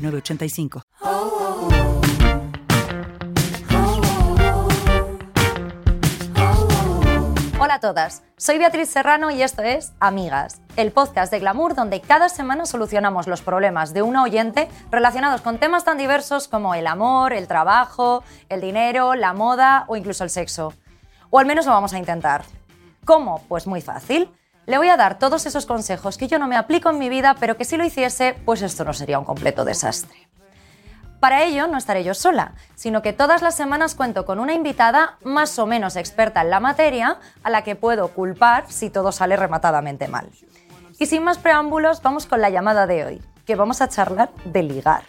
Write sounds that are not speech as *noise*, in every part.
906985. Hola a todas, soy Beatriz Serrano y esto es Amigas, el podcast de Glamour donde cada semana solucionamos los problemas de una oyente relacionados con temas tan diversos como el amor, el trabajo, el dinero, la moda o incluso el sexo. O al menos lo vamos a intentar. ¿Cómo? Pues muy fácil. Le voy a dar todos esos consejos que yo no me aplico en mi vida, pero que si lo hiciese, pues esto no sería un completo desastre. Para ello no estaré yo sola, sino que todas las semanas cuento con una invitada más o menos experta en la materia a la que puedo culpar si todo sale rematadamente mal. Y sin más preámbulos, vamos con la llamada de hoy, que vamos a charlar de ligar.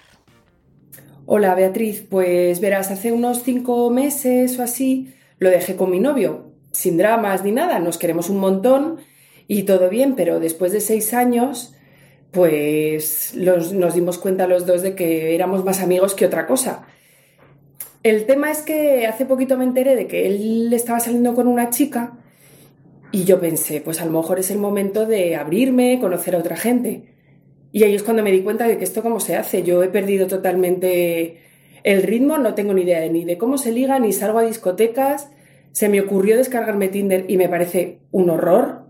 Hola Beatriz, pues verás, hace unos cinco meses o así lo dejé con mi novio, sin dramas ni nada, nos queremos un montón y todo bien, pero después de seis años pues nos dimos cuenta los dos de que éramos más amigos que otra cosa. El tema es que hace poquito me enteré de que él estaba saliendo con una chica y yo pensé, pues a lo mejor es el momento de abrirme, conocer a otra gente. Y ahí es cuando me di cuenta de que esto cómo se hace. Yo he perdido totalmente el ritmo, no tengo ni idea ni de cómo se liga, ni salgo a discotecas. Se me ocurrió descargarme Tinder y me parece un horror.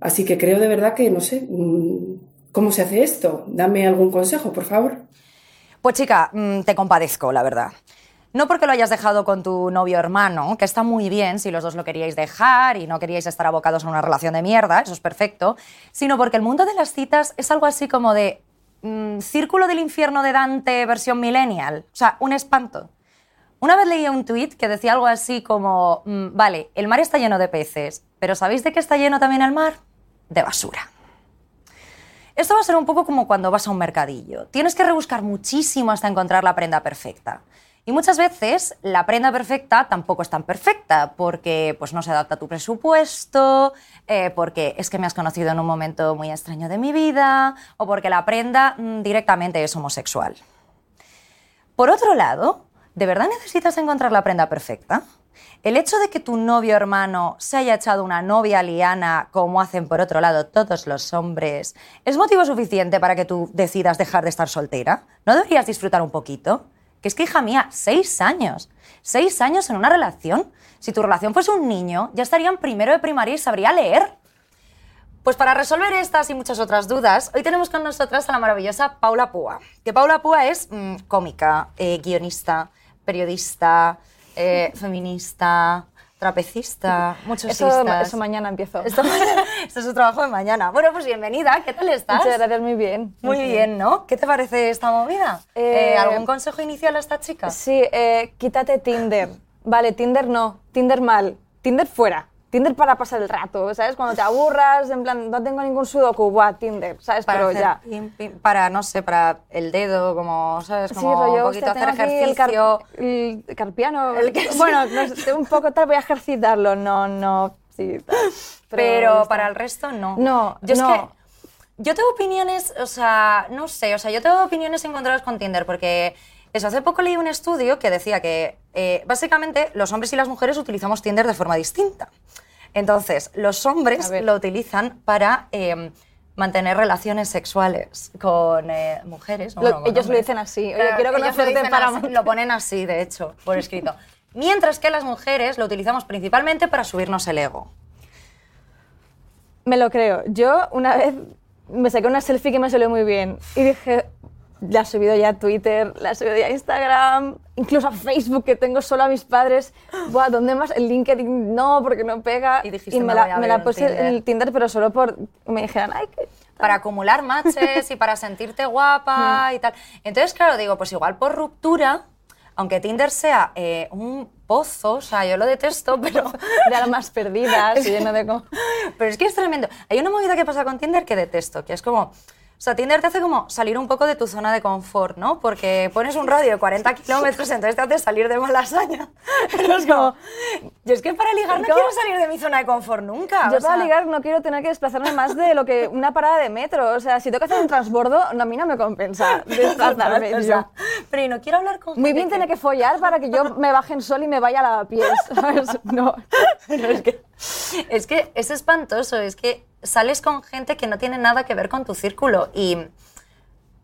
Así que creo de verdad que, no sé, mm, ¿Cómo se hace esto? Dame algún consejo, por favor. Pues chica, mm, te compadezco, la verdad. No porque lo hayas dejado con tu novio hermano, que está muy bien si los dos lo queríais dejar y no queríais estar abocados a una relación de mierda, eso es perfecto, sino porque el mundo de las citas es algo así como de mm, Círculo del infierno de Dante versión millennial, o sea, un espanto. Una vez leí un tuit que decía algo así como, vale, el mar está lleno de peces, pero ¿sabéis de qué está lleno también el mar? De basura. Esto va a ser un poco como cuando vas a un mercadillo. Tienes que rebuscar muchísimo hasta encontrar la prenda perfecta. Y muchas veces la prenda perfecta tampoco es tan perfecta porque pues, no se adapta a tu presupuesto, eh, porque es que me has conocido en un momento muy extraño de mi vida o porque la prenda mm, directamente es homosexual. Por otro lado, ¿de verdad necesitas encontrar la prenda perfecta? El hecho de que tu novio hermano se haya echado una novia liana, como hacen por otro lado todos los hombres, ¿es motivo suficiente para que tú decidas dejar de estar soltera? ¿No deberías disfrutar un poquito? Que es que, hija mía, seis años. Seis años en una relación. Si tu relación fuese un niño, ya estaría en primero de primaria y sabría leer. Pues para resolver estas y muchas otras dudas, hoy tenemos con nosotras a la maravillosa Paula Púa. Que Paula Púa es mm, cómica, eh, guionista, periodista, eh, feminista, trapecista, muchos eso, eso mañana empiezo. *laughs* Esto, es su trabajo de mañana. Bueno, pues bienvenida, ¿qué tal estás? Muchas gracias, muy bien. Muy, bien. ¿no? ¿Qué te parece esta movida? Eh, ¿Algún consejo inicial a esta chica? Sí, eh, quítate Tinder. Vale, Tinder no, Tinder mal, Tinder fuera. Tinder para pasar el rato, ¿sabes? Cuando te aburras, en plan, no tengo ningún sudoku, buah, Tinder, ¿sabes? Para Pero ya. para, no sé, para el dedo, como, ¿sabes? Como sí, rollo, un poquito hacer ejercicio. El, carpiano. El *laughs* bueno, un poco tal, voy a ejercitarlo, no, no, sí. *laughs* Pero, para el resto, no. No, yo no. Es que, yo tengo opiniones, o sea, no sé, o sea, yo tengo opiniones encontradas con Tinder porque eso, hace poco leí un estudio que decía que eh, básicamente los hombres y las mujeres utilizamos Tinder de forma distinta. Entonces, los hombres lo utilizan para eh, mantener relaciones sexuales con eh, mujeres. ellos lo dicen así. Oye, quiero conocerte para... lo ponen así, de hecho, por escrito. *laughs* Mientras que las mujeres lo utilizamos principalmente para subirnos el ego. Me lo creo. Yo una vez me saqué una selfie que me salió muy bien y dije, la he subido ya a Twitter, la he subido ya a Instagram, incluso a Facebook, que tengo solo a mis padres. Buah, ¿dónde más? El LinkedIn no, porque no pega. Y, dijiste, me, la, me la puse en el Tinder, pero solo por... Me dijeron, ay, que... Para acumular matches y para sentirte guapa y tal. Entonces, claro, digo, pues igual por ruptura, aunque Tinder sea eh, un pozo, o sea, yo lo detesto, *laughs* pero... De almas perdidas, lleno de... *laughs* Pero es que es tremendo. Hay una movida que pasa con Tinder que detesto, que es como O sea, Tinder te hace como salir un poco de tu zona de confort, ¿no? Porque pones un radio de 40 kilómetros, entonces te hace salir de malasaña. *laughs* Pero es como... Yo es que para ligar no quiero salir de mi zona de confort nunca. Yo o para sea, ligar no quiero tener que desplazarme más de lo que una parada de metro. O sea, si tengo que hacer un transbordo, no, a mí no me compensa *laughs* desplazarme. o sea, pero y no quiero hablar con Muy bien tener que follar para que yo me baje en sol y me vaya a lavapiés. *laughs* ¿sabes? No. Pero es que, es que es espantoso, es que sales con gente que no tiene nada que ver con tu círculo y...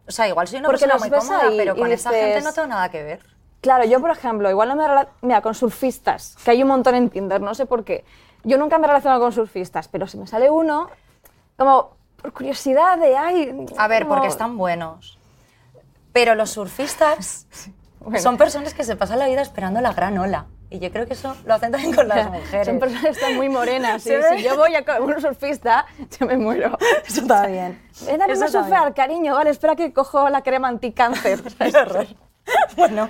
O sea, igual soy una Porque persona muy cómoda, ahí pero con esa gente no tengo nada que ver. Claro, yo por ejemplo, igual no me Mira, con surfistas, que hay un montón en Tinder, no sé por qué. Yo nunca me he relacionado con surfistas, pero si me sale uno, como por curiosidad de, ay... A ver, como- porque están buenos. Pero los surfistas *laughs* Bueno. son personas que se pasan la vida esperando la gran ola. Y yo creo que eso lo hacen también con las *laughs* mujeres. Son personas que están muy morenas. Sí. *laughs* si yo voy a un surfista, *laughs* yo me muero. Eso está bien. Ven a Eso surfear, cariño. Vale, espera que cojo la crema anticáncer. Bueno,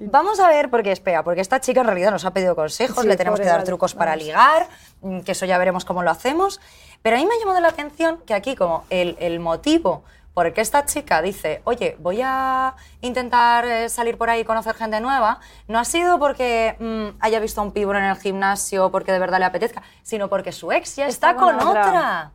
vamos a ver, porque espera, porque esta chica en realidad nos ha pedido consejos, Sí, le tenemos que dar trucos para vamos. ligar, mm, que eso ya veremos cómo lo hacemos. Pero a mí me ha llamado la atención que aquí, como el, el motivo por el que esta chica dice, oye, voy a intentar eh, salir por ahí y conocer gente nueva, no ha sido porque mm, haya visto a un pibón en el gimnasio, porque de verdad le apetezca, sino porque su ex ya está, Está con con otra. otra.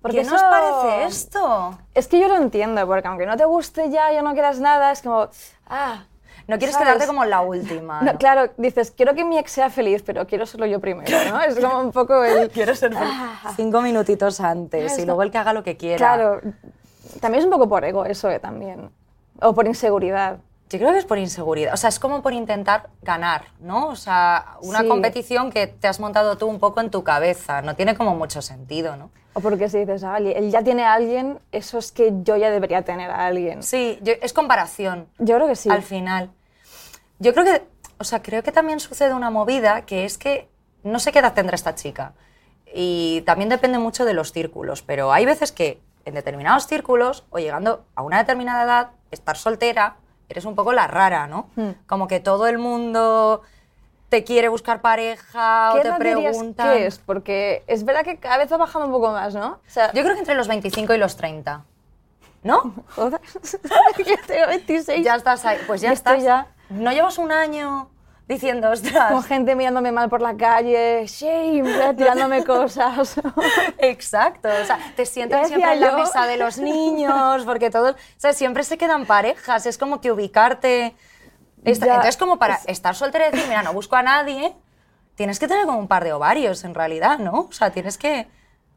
Porque ¿Qué nos eso- parece esto? Es que yo lo entiendo, porque aunque no te guste ya, ya no quieras nada, es como, ah... No quieres ¿sabes? quedarte como la última. No, ¿no? claro, dices, quiero que mi ex sea feliz, pero quiero serlo yo primero, ¿no? Es como un poco el... *laughs* Quiero ser feliz. cinco minutitos antes y Eso. luego el que haga lo que quiera. Claro, también es un poco por ego eso, eh, también. O por inseguridad. Yo creo que es por inseguridad. O sea, es como por intentar ganar, ¿no? O sea, una Sí. competición que te has montado tú un poco en tu cabeza. No tiene como mucho sentido, ¿no? O porque si dices, ah, él ya tiene a alguien, eso es que yo ya debería tener a alguien. Sí, yo- es comparación. Yo creo que sí. Al final. Yo creo que, o sea, creo que también sucede una movida que es que no sé qué edad tendrá esta chica. Y también depende mucho de los círculos, pero hay veces que en determinados círculos o llegando a una determinada edad, estar soltera, eres un poco la rara, ¿no? Hmm. Como que todo el mundo te quiere buscar pareja o ¿Qué te preguntan. que es? Porque es verdad que cada vez va bajando un poco más, ¿no? O sea, Yo creo que entre los 25 y los 30. ¿No? *laughs* joder, *laughs* yo tengo 26. Ya estás ahí. Pues ya estás. ya. No llevas un año diciendo, ostras. Con gente mirándome mal por la calle, shame, tirándome *laughs* cosas. Exacto, o sea, te sientan siempre en la yo. mesa de los niños, porque todos, o sea, siempre se quedan parejas, es como que ubicarte. esta- entonces, como para es- estar soltera y decir, mira, no busco a nadie, tienes que tener como un par de ovarios en realidad, ¿no? O sea, tienes que.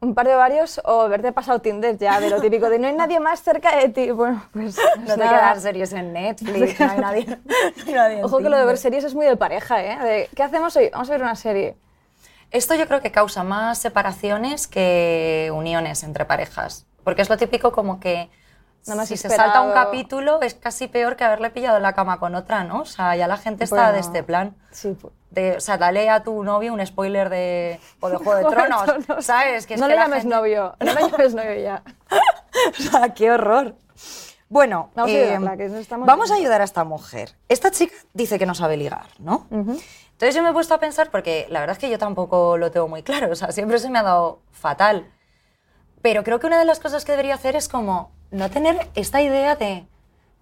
Un par de varios o haberte pasado Tinder ya, de lo típico de no hay nadie más cerca de ti. Bueno, pues, No pues te nada. quedas series en Netflix, no hay nadie. *laughs* no hay nadie Ojo que lo de ver series es muy de pareja, ¿eh? De, ¿Qué hacemos hoy? Vamos a ver una serie. Esto yo creo que causa más separaciones que uniones entre parejas. Porque es lo típico como que No me has si se salta un esperado. capítulo es casi peor que haberle pillado en la cama con otra, ¿no? O sea, ya la gente está Bueno, de este plan. Sí, pues. De, o sea, dale a tu novio un spoiler de, o de Juego de *laughs* Tronos. ¿sabes? Que es no que le la llames gente- novio, *laughs* no le llames novio ya. *laughs* o sea, qué horror. Bueno, Vamos a eh, ayudarla, que nos estamos- vamos a ayudar a esta mujer. Esta chica dice que no sabe ligar, ¿no? Entonces yo me he puesto a pensar, porque la verdad es que yo tampoco lo tengo muy claro, o sea, siempre se me ha dado fatal. Pero creo que una de las cosas que debería hacer es como no tener esta idea de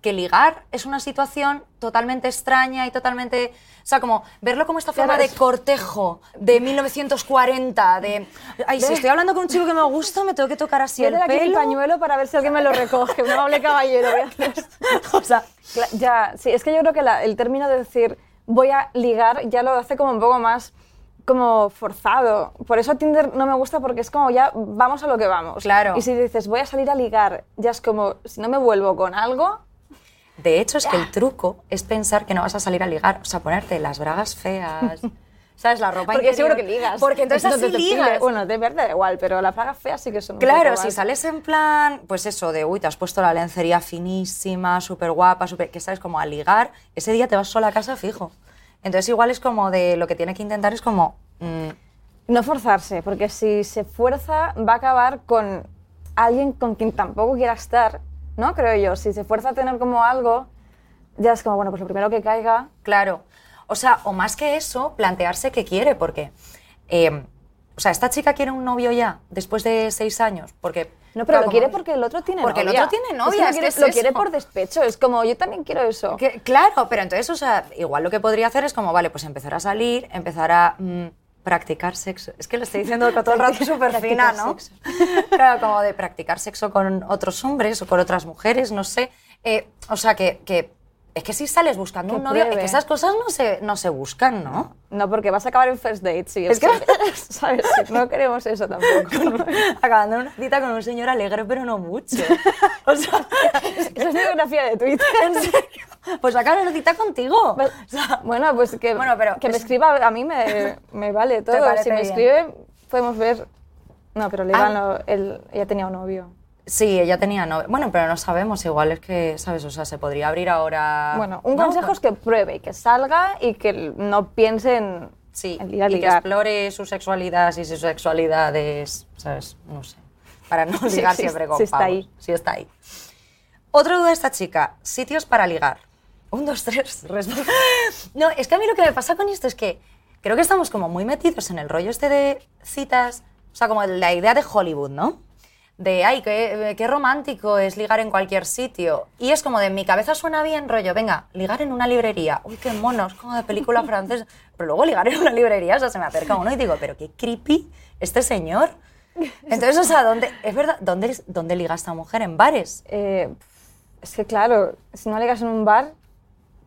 que ligar es una situación totalmente extraña y totalmente... O sea, como verlo como esta forma de cortejo de 1940, de... Ay, si estoy hablando con un chico que me gusta, me tengo que tocar así el pelo. pañuelo para ver si alguien me lo recoge. Un amable caballero. *laughs* O sea, Ya, sí, es que yo creo que la- el término de decir voy a ligar ya lo hace como un poco más como forzado. Por eso Tinder no me gusta porque es como ya vamos a lo que vamos. Claro. Y si dices voy a salir a ligar, ya es como si no me vuelvo con algo, De hecho, es que el *laughs* truco es pensar que no vas a salir a ligar, o sea, ponerte las bragas feas, *laughs* ¿sabes? La ropa porque interior. seguro que ligas. Porque entonces Entonces así te ligas. Bueno, de verdad da igual, pero las plagas feas sí que son Claro, si sales en plan, pues eso, de uy, te has puesto la lencería finísima, súper guapa, súper, que sabes, como a ligar, ese día te vas sola a casa fijo. Entonces igual es como de lo que tiene que intentar es como, mm, No forzarse, porque si se fuerza va a acabar con alguien con quien tampoco quiera estar, ¿no? Creo yo. Si se fuerza a tener como algo, ya es como, bueno, pues lo primero que caiga. Claro. O sea, o más que eso, plantearse qué quiere, porque. eh, o sea, esta chica quiere un novio ya, después de seis años, porque No, pero lo quiere porque el otro tiene Porque el novia. otro tiene Es novia, lo quiere, que es lo quiere eso. por despecho. Es como, yo también quiero eso. Que- claro, pero entonces, o sea, igual lo que podría hacer es como, vale, pues empezar a salir, empezar a mm, practicar sexo. Es que lo estoy diciendo todo el rato súper fina, ¿no? sexo. *laughs* Claro, como de practicar sexo con otros hombres o con otras mujeres, no sé. Eh, o sea, que, que es que si sales buscando Que un novio, es que esas cosas no se, no se buscan, ¿no? No, porque vas a acabar en first date. Sí, Es que- *laughs* ¿sabes? Sí, No queremos eso tampoco. *laughs* Acabando una cita con un señor alegre, pero no mucho. *laughs* O sea, Esa es mi biografía de Twitter. ¿en serio? Pues acabar una cita contigo. Pues, O sea, bueno, pues que, Bueno, pero que me es- escriba, a mí me, me vale todo. Si me bien. escribe, podemos ver. No, pero le Ah. lo- él, ella tenía un novio. Sí, ella tenía novio. Bueno, pero no sabemos, igual es que, ¿sabes? O sea, se podría abrir ahora. Bueno, un ¿no? consejo es que pruebe y que salga y que no piense en, Sí, en ir a y que explore su sexualidad, si su sexualidad es, ¿sabes? No sé. Para no *laughs* Sí ligar existe, siempre con sí está pavos. ahí. Sí está ahí. Otra duda de esta chica, sitios para ligar. Un, dos, tres. *laughs* No, es que a mí lo que me pasa con esto es que creo que estamos como muy metidos en el rollo este de citas, o sea, como la idea de Hollywood, ¿no? De, ay, qué, qué romántico es ligar en cualquier sitio. Y es como de, mi cabeza suena bien, rollo, venga, ligar en una librería. Uy, qué mono, es como de película *laughs* francesa. Pero luego ligar en una librería, o sea, se me acerca uno y digo, pero qué creepy este señor. Entonces, o sea, ¿dónde, es verdad, ¿dónde, dónde liga esta mujer? ¿En bares? Eh, es que claro, si no ligas en un bar,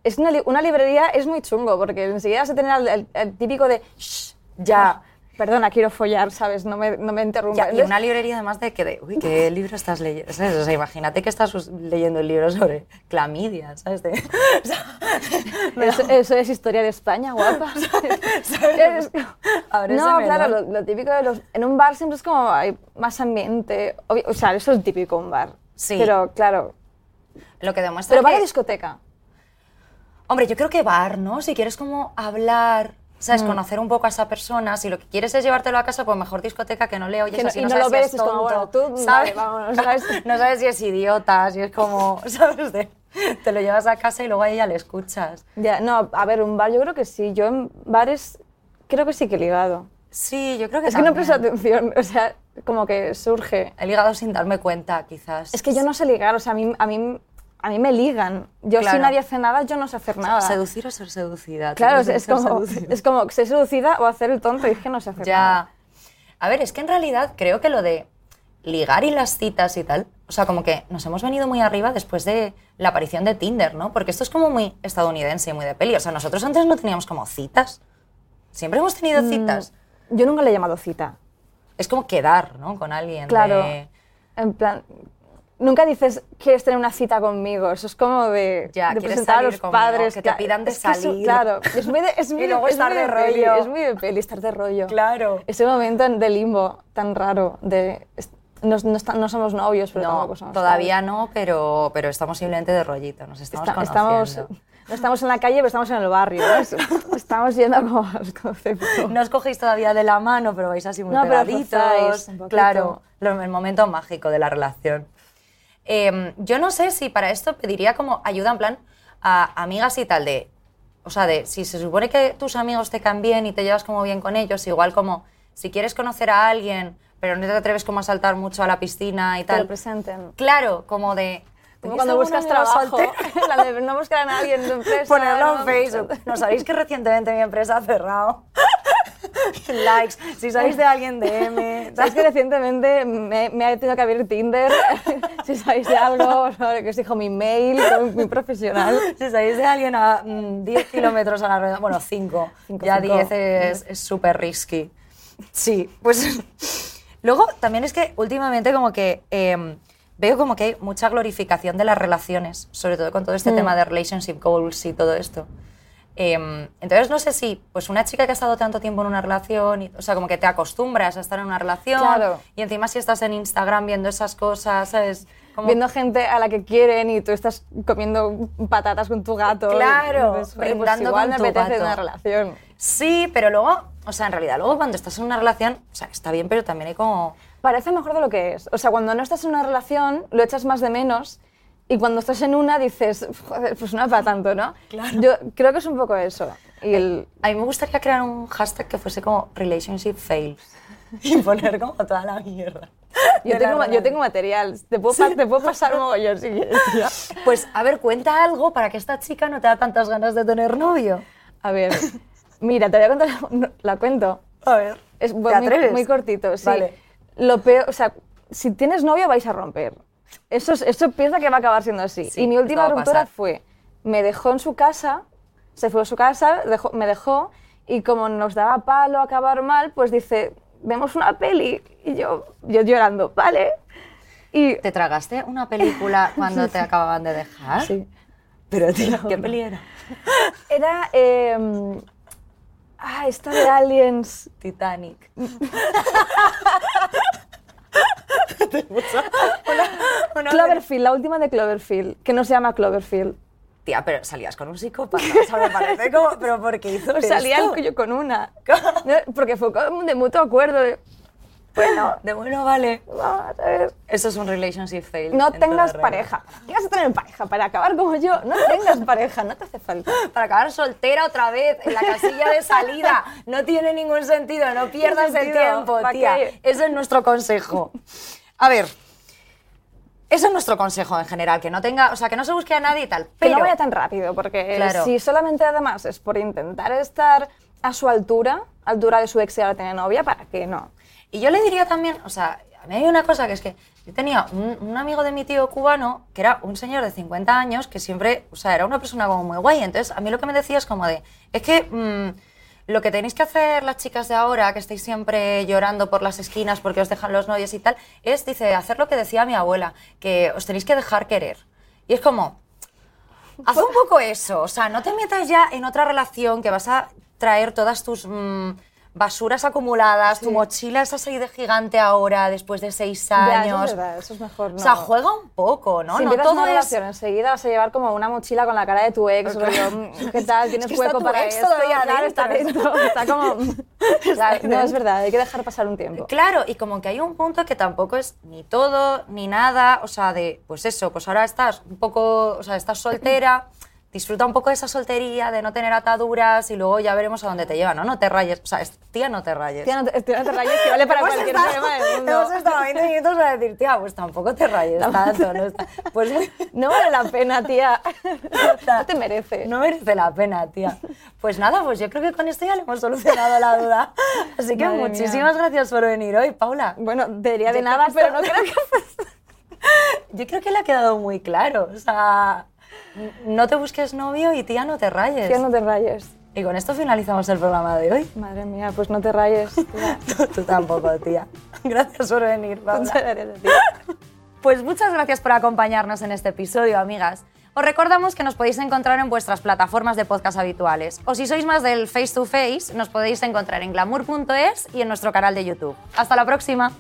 es una, li- una librería es muy chungo porque enseguida vas a tener el, el- el típico de "Shh, ya, perdona, quiero follar, ¿sabes? No me, no me interrumpa. Ya, y una librería además de que, de, uy, ¿qué *laughs* libro estás leyendo? ¿Sabes? O sea, imagínate que estás leyendo el libro sobre clamidia, ¿sabes? De- *laughs* o sea, *laughs* me da- eso, es historia de España, guapa. No, claro, lo, lo típico de los... En un bar siempre es como hay más ambiente. obvio- o sea, eso es típico un bar. Sí. Pero claro, Lo que demuestra pero bar que- a discoteca. Hombre, yo creo que bar, ¿no? Si quieres como hablar, ¿sabes? Mm. Conocer un poco a esa persona. Si lo que quieres es llevártelo a casa, pues mejor discoteca que no le oyes Que no- así, y no sabes lo si ves, es es como, bueno, tú, ¿sabes? vale, vámonos, *laughs* ¿sabes? no sabes si es idiota, si es como, *laughs* ¿sabes? De- te lo llevas a casa y luego a ella le escuchas. Ya, no, a ver, un bar yo creo que sí. Yo en bares creo que sí que he ligado. Sí, yo creo que Es que no también. presto atención, *laughs* o sea, como que surge. He ligado sin darme cuenta, quizás. Es que yo no sé ligar, o sea, a mí, a mí, a mí me ligan. Yo Claro. si nadie hace nada, yo no sé hacer nada. Seducir o ser seducida. Claro, es, como, es como ser seducida o hacer el tonto y es que no sé hacer nada. Ya. A ver, es que en realidad creo que lo de ligar y las citas y tal, o sea, como que nos hemos venido muy arriba después de la aparición de Tinder, ¿no? Porque esto es como muy estadounidense y muy de peli. O sea, nosotros antes no teníamos como citas. Siempre hemos tenido Mm. citas. Yo nunca le he llamado cita. Es como quedar, ¿no? Con alguien. Claro. de- En plan, nunca dices, ¿quieres tener una cita conmigo? Eso es como de, Ya, de ¿quieres presentar a salir los conmigo? padres. Que te pidan de es que eso- salir. claro, es muy de, es *laughs* muy Y luego es estar muy de peli, rollo. es muy de peli, estar de rollo. Claro. Ese momento de limbo tan raro de... No, no no somos novios, pero No, tampoco somos todavía padres. no, pero, pero estamos simplemente de rollito. Nos estamos Está- estamos, conociendo. no estamos en la calle, pero estamos en el barrio. ¿no? Es- *laughs* Estamos yendo como a los conceptos. No os cogéis todavía de la mano, pero vais así muy No, pero pegaditos. poquito. claro, lo- el momento mágico de la relación. Eh, yo no sé si para esto pediría como ayuda en plan a amigas y tal de... O sea, de si se supone que tus amigos te caen bien y te llevas como bien con ellos, igual como si quieres conocer a alguien, pero no te atreves como a saltar mucho a la piscina y Que lo tal. presenten. Claro, como de... Como ¿tenéis cuando buscas trabajo, *laughs* la de no buscar a nadie en tu empresa. Ponerlo ¿no? en Facebook. ¿No sabéis que recientemente mi empresa ha cerrado? *laughs* Likes. Si sabéis de alguien, DM. ¿Sabes que recientemente me, me ha tenido que abrir Tinder? *laughs* si sabéis de algo, que os dijo mi mail, muy profesional. Si sabéis de alguien a mm, 10 kilómetros a la redonda, bueno, 5. Cinco, Ya cinco. 10 es súper risky. Sí, pues. Luego también es que últimamente, como que. em, veo como que hay mucha glorificación de las relaciones, sobre todo con todo este Mm. tema de relationship goals y todo esto. Em, entonces, no sé si pues una chica que ha estado tanto tiempo en una relación, y- o sea, como que te acostumbras a estar en una relación, Claro. y encima si estás en Instagram viendo esas cosas, ¿sabes? Como- Viendo gente a la que quieren y tú estás comiendo patatas con tu gato. Claro, y dices, "Joder, pues igual me apetece gato". una relación. Sí, pero luego, o sea, en realidad, luego cuando estás en una relación, o sea, está bien, pero también hay como... Parece mejor de lo que es. O sea, cuando no estás en una relación, lo echas más de menos. Y cuando estás en una, dices, joder, pues no es para tanto, ¿no? Claro. Yo creo que es un poco eso. Y el, A mí me gustaría crear un hashtag que fuese como relationship fails *laughs* y poner como toda la mierda. Yo tengo, la yo tengo material. Te puedo, pa- te puedo pasar un mogollón si quieres. *laughs* Pues, a ver, cuenta algo para que esta chica no te da tantas ganas de tener novio. A ver, mira, te voy a contar. no, La cuento. A ver. Es ¿Te muy, atreves? muy cortito, sí. Vale. Lo peor, o sea, si tienes novio vais a romper. Eso, es- eso piensa que va a acabar siendo así. Sí, y mi última ruptura fue, me dejó en su casa, se fue a su casa, dejó- me dejó, y como nos daba palo acabar mal, pues dice, vemos una peli. Y yo, yo llorando, ¿vale? Y ¿Te tragaste una película *laughs* cuando te acababan de dejar? Sí. Pero, tío, ¿qué peli era? era... eh, ah, esta de Aliens. Titanic. *laughs* *laughs* Cloverfield, la última de Cloverfield, que no se llama Cloverfield. Tía, pero salías con un psicópata. O sea, me parece como... ¿Pero por qué hizo Salía esto? yo con una. *laughs* Porque fue como de mutuo acuerdo. de, bueno, De bueno, vale. vamos a ver. Eso es un relationship fail. No en tengas pareja. ¿Qué vas a tener pareja? Para acabar como yo, no tengas pareja, no te hace falta. *laughs* Para acabar soltera otra vez en la casilla de salida. No tiene ningún sentido, no pierdas el tiempo, ¿Pa' tía. Ese es nuestro consejo. A ver, ese es nuestro consejo en general, que no tenga, o sea, que no se busque a nadie y tal. Que Pero no vaya tan rápido, porque Claro. si solamente además es por intentar estar a su altura, altura de su ex y ahora tiene novia, ¿para qué no? Y yo le diría también, o sea, a mí hay una cosa que es que yo tenía un, un amigo de mi tío cubano que era un señor de 50 años que siempre, o sea, era una persona como muy guay. Entonces, a mí lo que me decía es como de, es que mm, lo que tenéis que hacer las chicas de ahora, que estáis siempre llorando por las esquinas porque os dejan los novios y tal, es, dice, hacer lo que decía mi abuela, que os tenéis que dejar querer. Y es como, haz un poco eso, o sea, no te metas ya en otra relación que vas a traer todas tus mm, basuras acumuladas, tu mochila esa así de gigante ahora, después de seis Ya, eso años. es verdad, eso es mejor. No. O sea, juega un poco, ¿no? si no todo una es... relación, enseguida vas a llevar como una mochila con la cara de tu ex, rollo, mm, ¿qué *laughs* tal? ¿Tienes que está hueco para esto? todavía Claro, está dentro. *laughs* está como... *laughs* Está no, es verdad, hay que dejar pasar un tiempo. Claro, y como que hay un punto que tampoco es ni todo ni nada, o sea, de, pues eso, pues ahora estás un poco, o sea, estás soltera, disfruta un poco de esa soltería, de no tener ataduras y luego ya veremos a dónde te lleva, ¿no? No te rayes, o sea, tía, no te rayes. Tía, no te, tía, no te rayes, que vale para cualquier estado- tema del *laughs* mundo. Hemos estado 20 minutos a decir, tía, pues tampoco te rayes tanto. No, está- pues No vale la pena, tía. No te merece. no merece la pena, tía. Pues nada, pues yo creo que con esto ya le hemos solucionado la duda. Así que Madre mía. muchísimas gracias por venir hoy, Paula. Bueno, debería de Yo nada, pero no creo que... *laughs* Yo creo que le ha quedado muy claro. O sea, no te busques novio y tía, no te rayes. Tía, no te rayes. Y con esto finalizamos el programa de hoy. Madre mía, pues no te rayes. *laughs* tía. Tú, tú tampoco, tía. Gracias por venir, Paula. Muchas gracias a ti. *laughs* Pues muchas gracias por acompañarnos en este episodio, amigas. Os recordamos que nos podéis encontrar en vuestras plataformas de podcast habituales. O si sois más del face to face, nos podéis encontrar en glamour.es y en nuestro canal de YouTube. Hasta la próxima.